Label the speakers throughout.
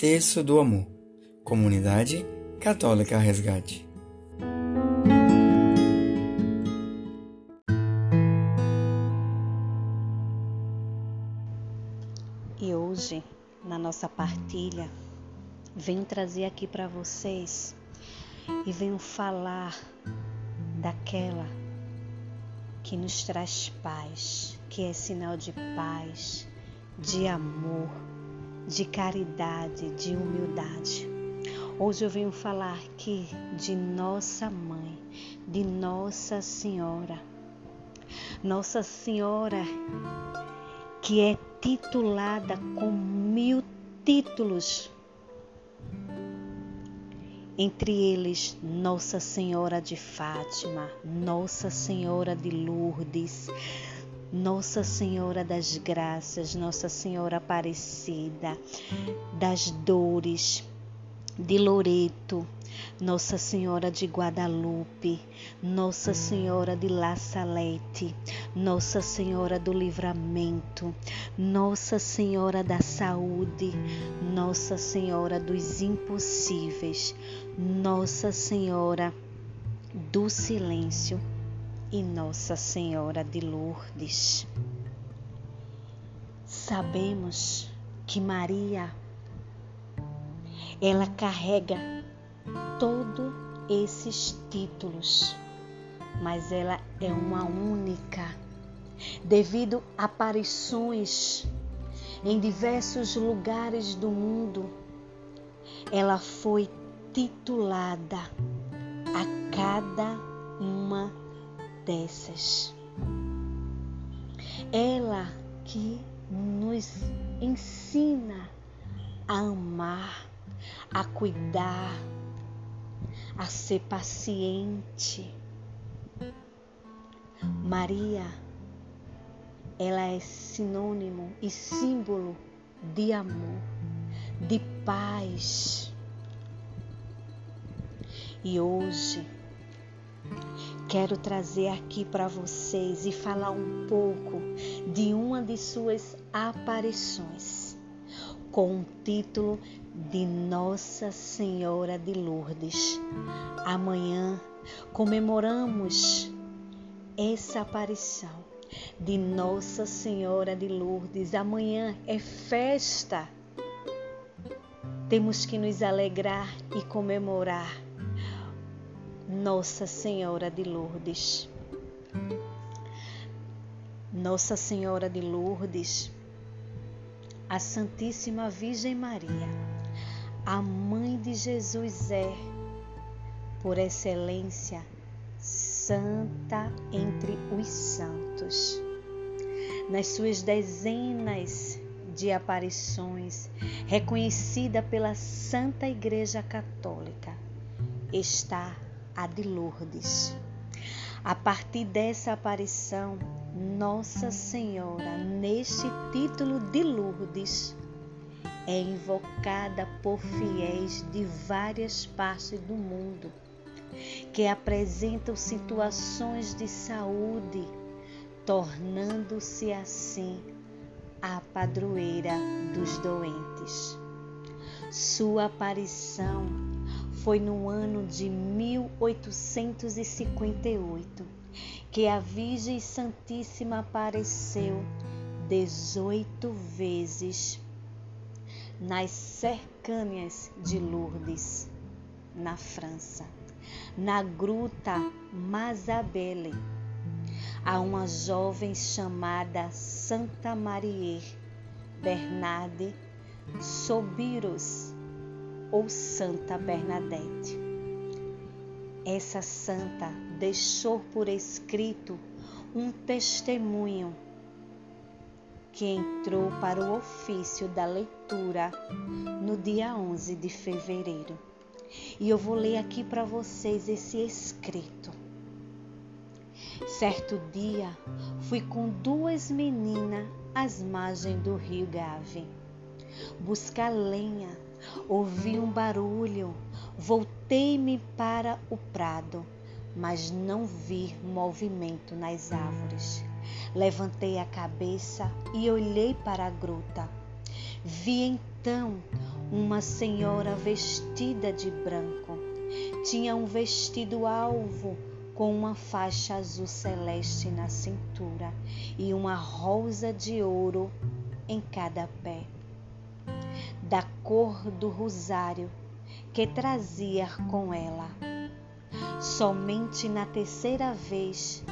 Speaker 1: Terço do Amor, Comunidade Católica Resgate.
Speaker 2: E hoje, na nossa partilha, venho trazer aqui para vocês e venho falar daquela que nos traz paz, que é sinal de paz, de amor, de caridade, de humildade. Hoje eu venho falar aqui de Nossa Mãe, de Nossa Senhora. Nossa Senhora, que é titulada com mil títulos entre eles Nossa Senhora de Fátima, Nossa Senhora de Lourdes, Nossa Senhora das Graças, Nossa Senhora Aparecida, das Dores, de Loreto, Nossa Senhora de Guadalupe, Nossa Senhora de La Salete, Nossa Senhora do Livramento, Nossa Senhora da Saúde, Nossa Senhora dos Impossíveis, Nossa Senhora do Silêncio e Nossa Senhora de Lourdes. Sabemos que Maria ela carrega todos esses títulos, mas ela é uma única, devido a aparições em diversos lugares do mundo. Ela foi titulada a cada uma dessas. Ela que nos ensina a amar a cuidar, a ser paciente. Maria, ela é sinônimo e símbolo de amor, de paz. E hoje quero trazer aqui para vocês e falar um pouco de uma de suas aparições, com o título de Nossa Senhora de Lourdes. Amanhã comemoramos essa aparição de Nossa Senhora de Lourdes. Amanhã é festa. Temos que nos alegrar e comemorar Nossa Senhora de Lourdes. Nossa Senhora de Lourdes, a Santíssima Virgem Maria a mãe de Jesus é, por excelência, santa entre os santos. Nas suas dezenas de aparições, reconhecida pela Santa Igreja Católica, está a de Lourdes. A partir dessa aparição, Nossa Senhora, neste título de Lourdes, é invocada por fiéis de várias partes do mundo que apresentam situações de saúde, tornando-se assim a padroeira dos doentes. Sua aparição foi no ano de 1858 que a Virgem Santíssima apareceu 18 vezes nas cercânias de Lourdes, na França, na gruta Mazabelle, a uma jovem chamada Santa Marie Bernarde Sobiros ou Santa Bernadette. Essa santa deixou por escrito um testemunho que entrou para o ofício da leitura no dia 11 de fevereiro. E eu vou ler aqui para vocês esse escrito. Certo dia, fui com duas meninas às margens do rio Gave. Buscar lenha, ouvi um barulho, voltei-me para o prado, mas não vi movimento nas árvores. Levantei a cabeça e olhei para a gruta. Vi então uma senhora vestida de branco. Tinha um vestido alvo com uma faixa azul celeste na cintura e uma rosa de ouro em cada pé. Cor do rosário que trazia com ela. Somente na terceira vez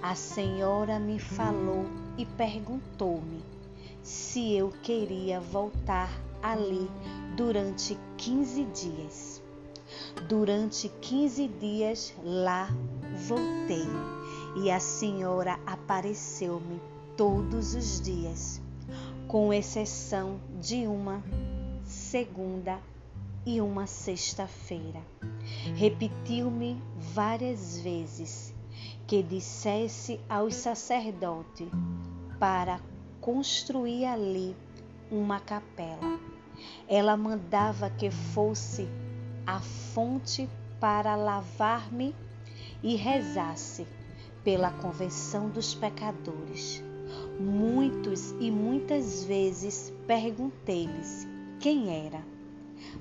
Speaker 2: a senhora me falou e perguntou-me se eu queria voltar ali durante 15 dias. Durante 15 dias lá voltei e a senhora apareceu-me todos os dias, com exceção de uma segunda e uma sexta-feira. Repetiu-me várias vezes que dissesse aos sacerdotes para construir ali uma capela. Ela mandava que fosse a fonte para lavar-me e rezasse pela conversão dos pecadores. Muitos e muitas vezes perguntei-lhes quem era,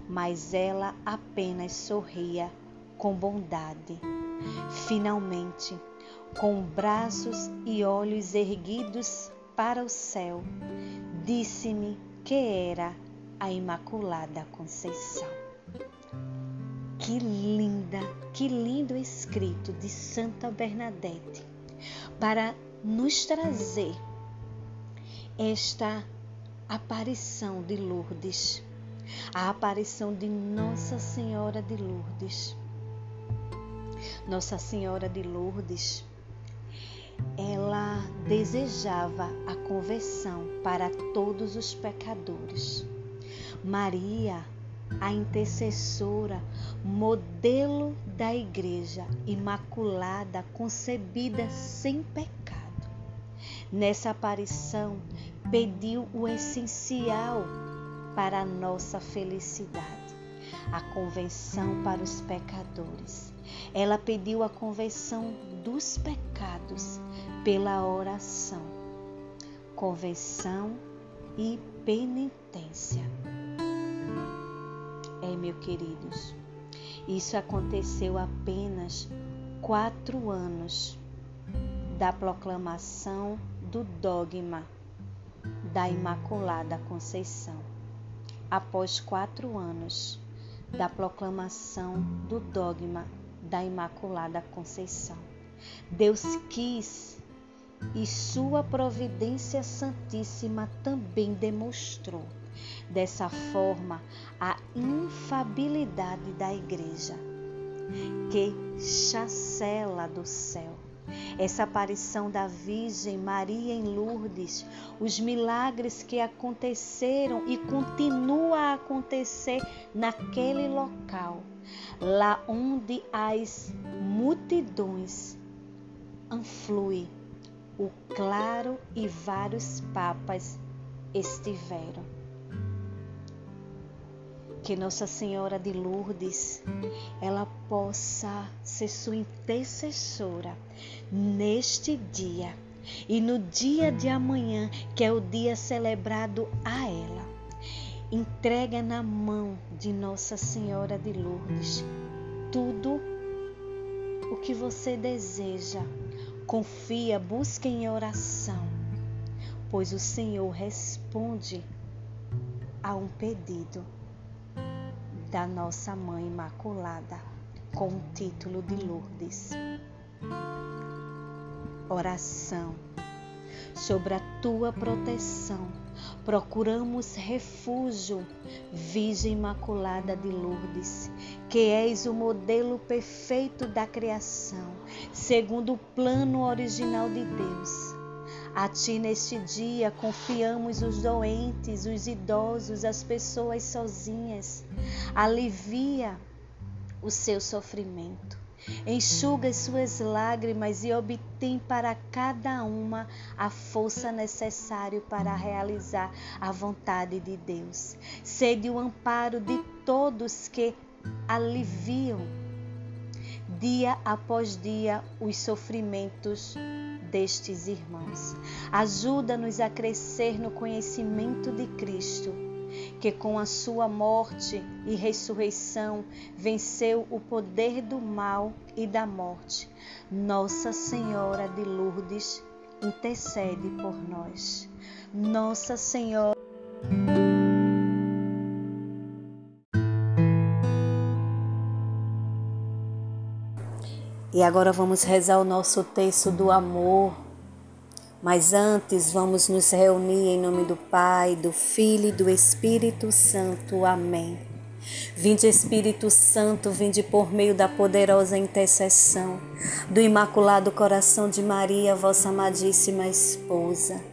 Speaker 2: mas ela apenas sorria com bondade. Finalmente, com braços e olhos erguidos para o céu, disse-me que era a Imaculada Conceição. Que linda, que lindo escrito de Santa Bernadette para nos trazer esta aparição de Lourdes, a aparição de Nossa Senhora de Lourdes. Nossa Senhora de Lourdes, ela desejava a conversão para todos os pecadores. Maria, a intercessora, modelo da Igreja Imaculada, concebida sem pecado. Nessa aparição, pediu o essencial para a nossa felicidade, a convenção para os pecadores. Ela pediu a convenção dos pecados pela oração, convenção e penitência. É, meus queridos, isso aconteceu apenas quatro anos da proclamação do dogma da Imaculada Conceição. Após quatro anos da proclamação do dogma da Imaculada Conceição, Deus quis e Sua providência santíssima também demonstrou dessa forma a infabilidade da Igreja, que chacela do céu. Essa aparição da Virgem Maria em Lourdes, os milagres que aconteceram e continuam a acontecer naquele local, lá onde as multidões afluem, o claro e vários papas estiveram que Nossa Senhora de Lourdes ela possa ser sua intercessora neste dia e no dia de amanhã, que é o dia celebrado a ela. Entrega na mão de Nossa Senhora de Lourdes tudo o que você deseja. Confia, busque em oração, pois o Senhor responde a um pedido da nossa Mãe Imaculada, com o título de Lourdes. Oração sobre a tua proteção. Procuramos refúgio, Virgem Imaculada de Lourdes, que és o modelo perfeito da criação, segundo o plano original de Deus. A Ti neste dia confiamos os doentes, os idosos, as pessoas sozinhas. Alivia o seu sofrimento. Enxuga as suas lágrimas e obtém para cada uma a força necessária para realizar a vontade de Deus. Sede o amparo de todos que aliviam dia após dia os sofrimentos destes irmãos. Ajuda-nos a crescer no conhecimento de Cristo, porque com a sua morte e ressurreição venceu o poder do mal e da morte. Nossa Senhora de Lourdes, intercede por nós. Nossa Senhora. E agora vamos rezar o nosso texto do amor. Mas antes vamos nos reunir em nome do Pai, do Filho e do Espírito Santo. Amém. Vinde Espírito Santo, vinde por meio da poderosa intercessão do Imaculado Coração de Maria, vossa amadíssima esposa.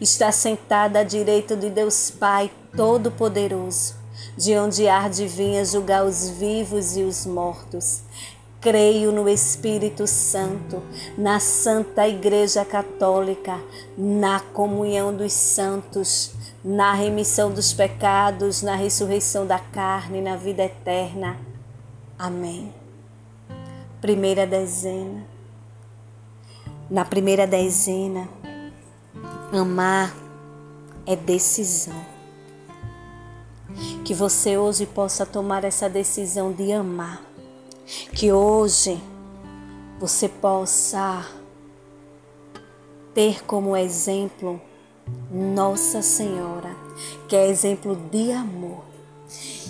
Speaker 2: está sentado à direita de Deus Pai Todo-Poderoso, de onde há de vir julgar os vivos e os mortos. Creio no Espírito Santo, na Santa Igreja Católica, na comunhão dos santos, na remissão dos pecados, na ressurreição da carne, na vida eterna. Amém. Primeira dezena. Na primeira dezena, amar é decisão. Que você hoje possa tomar essa decisão de amar que hoje você possa ter como exemplo Nossa Senhora, que é exemplo de amor,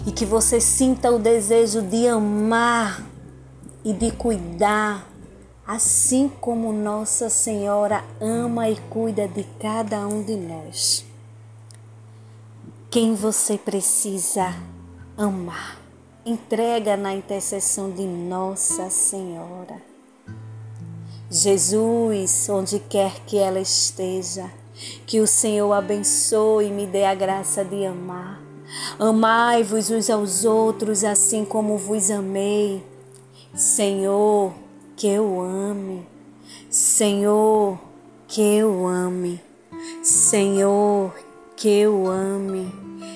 Speaker 2: e que você sinta o desejo de amar e de cuidar, assim como Nossa Senhora ama e cuida de cada um de nós. Quem você precisa amar? entrega na intercessão de Nossa Senhora. Jesus, onde quer que ela esteja, que o Senhor abençoe e me dê a graça de amar. Amai-vos uns aos outros assim como vos amei. Senhor, que eu ame. Senhor, que eu ame. Senhor, que eu ame.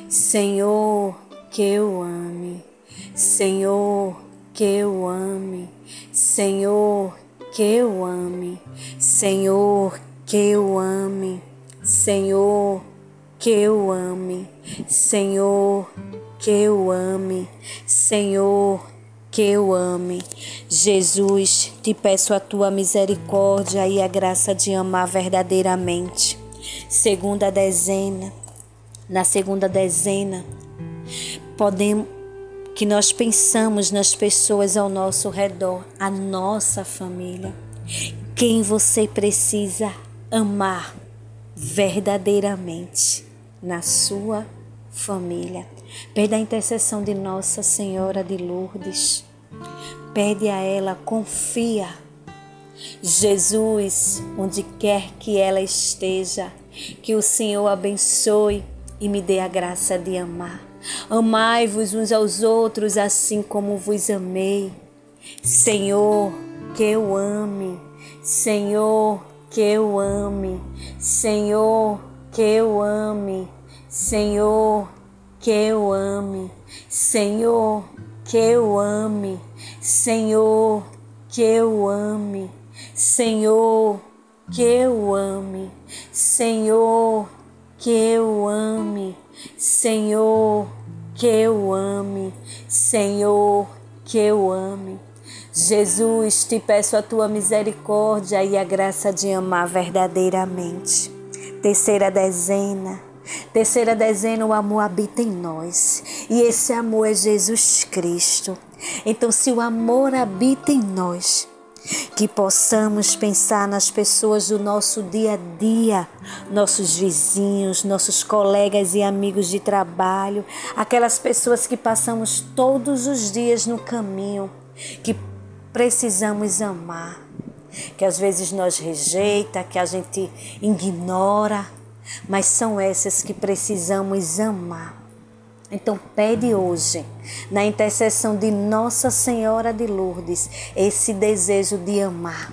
Speaker 2: Senhor, que eu ame. Senhor, que eu ame, Senhor, que eu ame, Senhor, que eu ame, Senhor, que eu ame, Senhor, que eu ame, Senhor, que eu ame. Jesus, te peço a tua misericórdia e a graça de amar verdadeiramente. Segunda dezena, na segunda dezena, podemos que nós pensamos nas pessoas ao nosso redor, a nossa família. Quem você precisa amar verdadeiramente na sua família. Pede a intercessão de Nossa Senhora de Lourdes. Pede a ela, confia. Jesus, onde quer que ela esteja, que o Senhor abençoe e me dê a graça de amar Amai-vos uns aos outros assim como vos amei. Senhor, que eu ame. Senhor, que eu ame. Senhor, que eu ame. Senhor, que eu ame. Senhor, que eu ame. Senhor, que eu ame. Senhor, que eu ame. Senhor, que eu ame. Senhor, que eu ame, Senhor, que eu ame. Jesus, te peço a tua misericórdia e a graça de amar verdadeiramente. Terceira dezena. Terceira dezena, o amor habita em nós. E esse amor é Jesus Cristo. Então, se o amor habita em nós, que possamos pensar nas pessoas do nosso dia a dia, nossos vizinhos, nossos colegas e amigos de trabalho, aquelas pessoas que passamos todos os dias no caminho, que precisamos amar, que às vezes nós rejeita, que a gente ignora, mas são essas que precisamos amar. Então, pede hoje, na intercessão de Nossa Senhora de Lourdes, esse desejo de amar.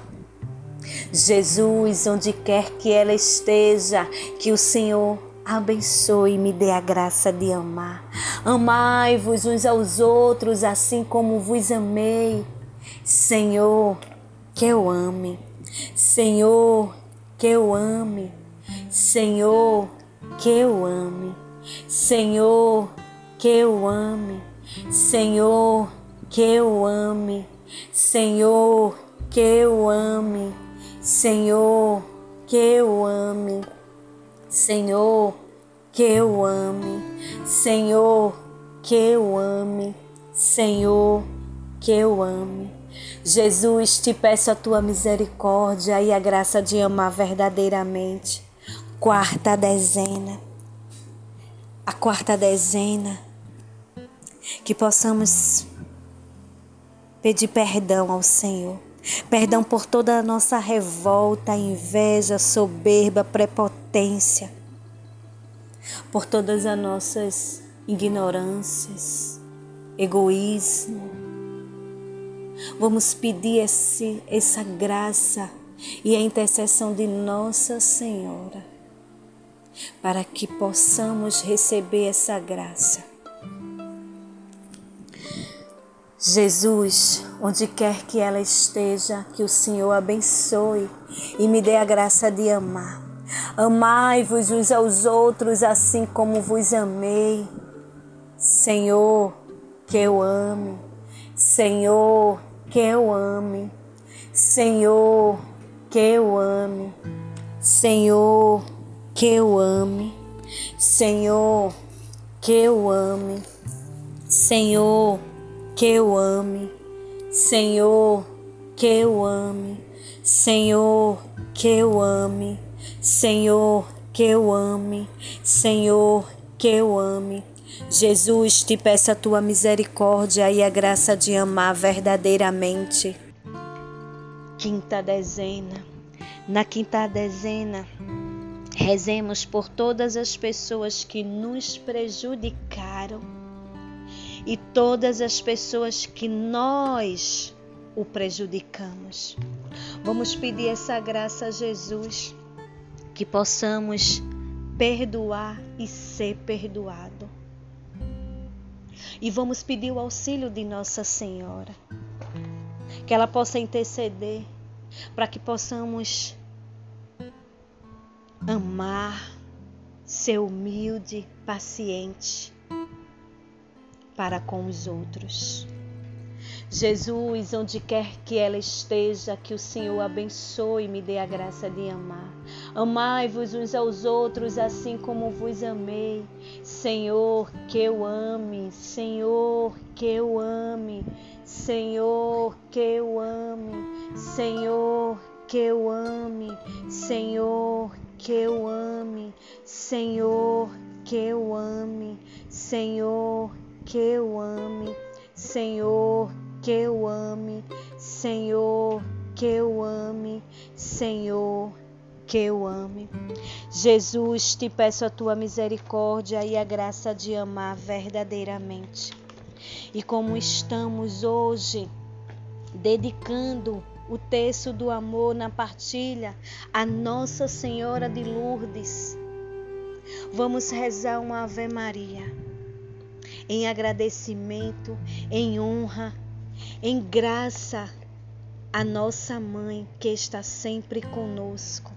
Speaker 2: Jesus, onde quer que ela esteja, que o Senhor abençoe e me dê a graça de amar. Amai-vos uns aos outros, assim como vos amei. Senhor, que eu ame. Senhor, que eu ame. Senhor, que eu ame. Senhor, que eu ame. Senhor, que eu ame. Senhor, que eu ame. Senhor, que eu ame. Senhor, que eu ame. Senhor, que eu ame. Senhor, que eu ame. Jesus, te peço a tua misericórdia e a graça de amar verdadeiramente. Quarta dezena. A quarta dezena. Que possamos pedir perdão ao Senhor. Perdão por toda a nossa revolta, inveja, soberba, prepotência. Por todas as nossas ignorâncias, egoísmo. Vamos pedir esse, essa graça e a intercessão de Nossa Senhora para que possamos receber essa graça. Jesus, onde quer que ela esteja, que o Senhor abençoe e me dê a graça de amar. Amai-vos uns aos outros assim como vos amei. Senhor, que eu ame. Senhor, que eu ame. Senhor, que eu ame. Senhor, que eu ame. Senhor, que eu ame. Senhor, que eu ame. Senhor, que eu ame. Senhor, que eu ame. Senhor, que eu ame. Senhor, que eu ame. Jesus, te peço a tua misericórdia e a graça de amar verdadeiramente. Quinta dezena. Na quinta dezena, Rezemos por todas as pessoas que nos prejudicaram e todas as pessoas que nós o prejudicamos. Vamos pedir essa graça a Jesus, que possamos perdoar e ser perdoado. E vamos pedir o auxílio de Nossa Senhora, que ela possa interceder para que possamos amar, ser humilde, paciente para com os outros. Jesus, onde quer que ela esteja, que o Senhor abençoe e me dê a graça de amar. Amai-vos uns aos outros assim como vos amei. Senhor, que eu ame, Senhor, que eu ame, Senhor, que eu ame, Senhor, que eu ame, Senhor, que eu ame, Senhor, que eu ame, Senhor, que eu ame, Senhor, que eu ame, Senhor, que eu ame, Senhor, que eu ame. Jesus, te peço a tua misericórdia e a graça de amar verdadeiramente. E como estamos hoje dedicando o texto do amor na partilha a Nossa Senhora de Lourdes. Vamos rezar uma Ave Maria em agradecimento, em honra, em graça à nossa mãe que está sempre conosco.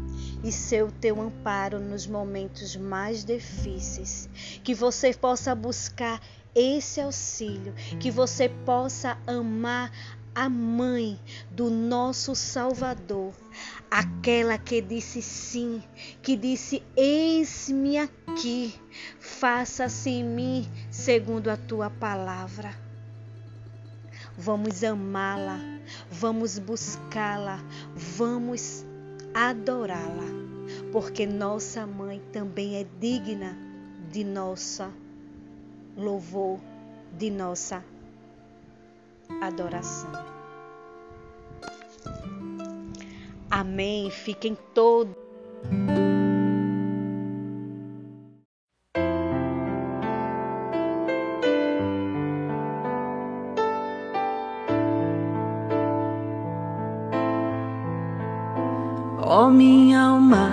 Speaker 2: e ser o teu amparo nos momentos mais difíceis. Que você possa buscar esse auxílio, que você possa amar a mãe do nosso Salvador, aquela que disse sim, que disse: Eis-me aqui, faça-se em mim segundo a tua palavra. Vamos amá-la, vamos buscá-la, vamos adorá-la, porque nossa mãe também é digna de nossa louvor, de nossa adoração. Amém. Fiquem todos.
Speaker 3: Ó oh, minha alma,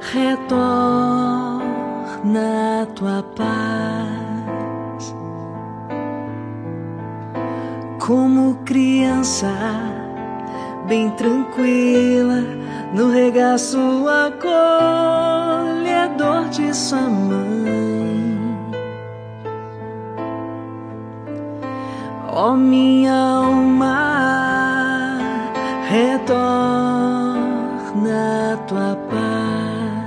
Speaker 3: retorna a tua paz, como criança, bem tranquila, no regaço acolhedor de sua mãe. Ó oh, minha alma retorna tua paz,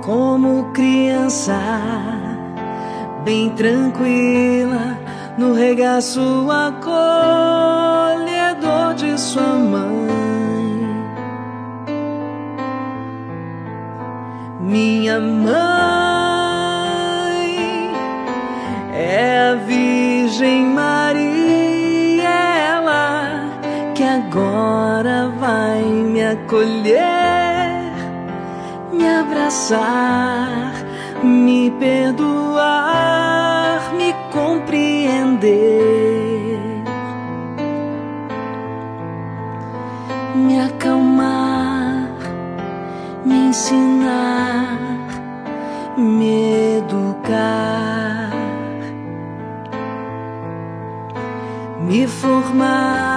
Speaker 3: como criança, bem tranquila, no regaço acolhedor de sua mãe. Minha mãe é a Virgem acolher, me abraçar, me perdoar, me compreender, me acalmar, me ensinar, me educar, me formar.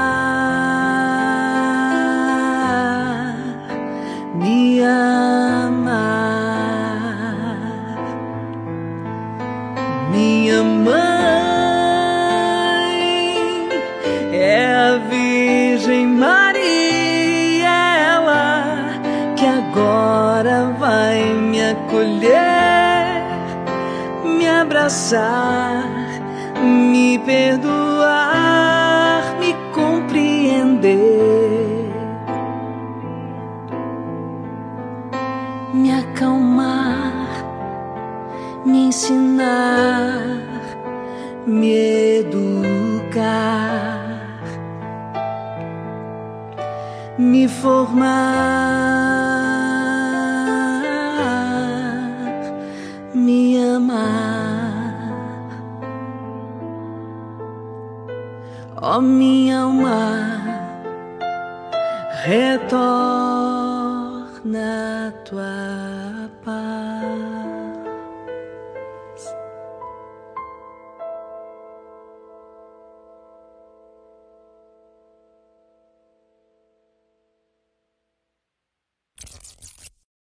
Speaker 3: Abraçar, me perdoar, me compreender, me acalmar me ensinar, me educar, me formar, Ó minha alma, retorna a tua.